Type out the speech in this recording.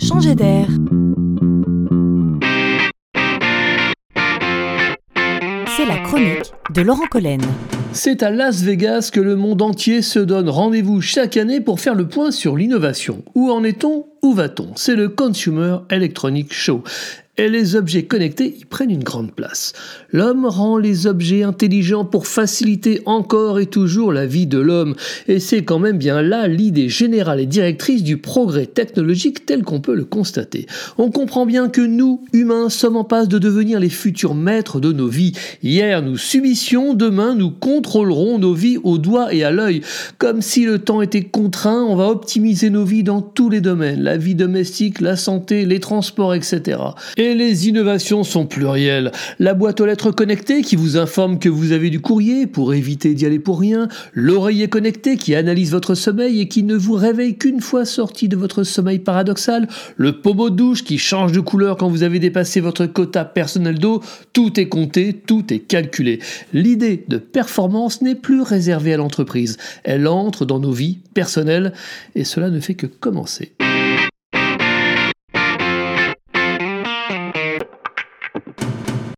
changer d'air. C'est la chronique de Laurent Collen. C'est à Las Vegas que le monde entier se donne rendez-vous chaque année pour faire le point sur l'innovation. Où en est-on? Où va-t-on? C'est le Consumer Electronic Show et les objets connectés y prennent une grande place. L'homme rend les objets intelligents pour faciliter encore et toujours la vie de l'homme, et c'est quand même bien là l'idée générale et directrice du progrès technologique tel qu'on peut le constater. On comprend bien que nous, humains, sommes en passe de devenir les futurs maîtres de nos vies. Hier, nous subissions, demain, nous contrôlerons nos vies au doigt et à l'œil. Comme si le temps était contraint, on va optimiser nos vies dans tous les domaines, la vie domestique, la santé, les transports, etc. Et les innovations sont plurielles. La boîte aux lettres connectée qui vous informe que vous avez du courrier pour éviter d'y aller pour rien. L'oreiller connecté qui analyse votre sommeil et qui ne vous réveille qu'une fois sorti de votre sommeil paradoxal. Le pommeau de douche qui change de couleur quand vous avez dépassé votre quota personnel d'eau. Tout est compté, tout est calculé. L'idée de performance n'est plus réservée à l'entreprise. Elle entre dans nos vies personnelles et cela ne fait que commencer.